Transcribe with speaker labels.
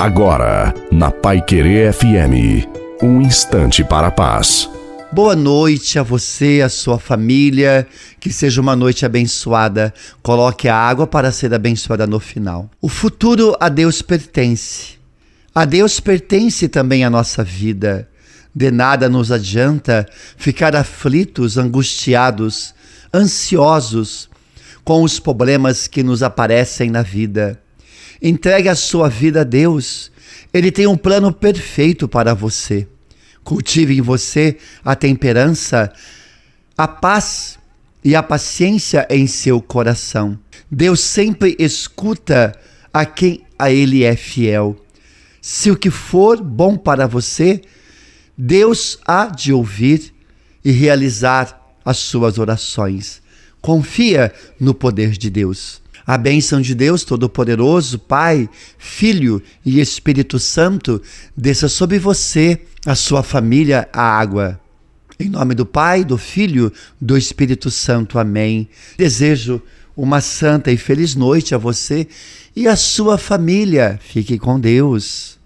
Speaker 1: Agora, na Pai Querer FM, um instante para a paz.
Speaker 2: Boa noite a você, a sua família. Que seja uma noite abençoada. Coloque a água para ser abençoada no final. O futuro a Deus pertence. A Deus pertence também a nossa vida. De nada nos adianta ficar aflitos, angustiados, ansiosos com os problemas que nos aparecem na vida. Entregue a sua vida a Deus. Ele tem um plano perfeito para você. Cultive em você a temperança, a paz e a paciência em seu coração. Deus sempre escuta a quem a Ele é fiel. Se o que for bom para você, Deus há de ouvir e realizar as suas orações. Confia no poder de Deus. A bênção de Deus Todo-Poderoso, Pai, Filho e Espírito Santo, desça sobre você, a sua família, a água. Em nome do Pai, do Filho, do Espírito Santo. Amém. Desejo uma santa e feliz noite a você e a sua família. Fique com Deus.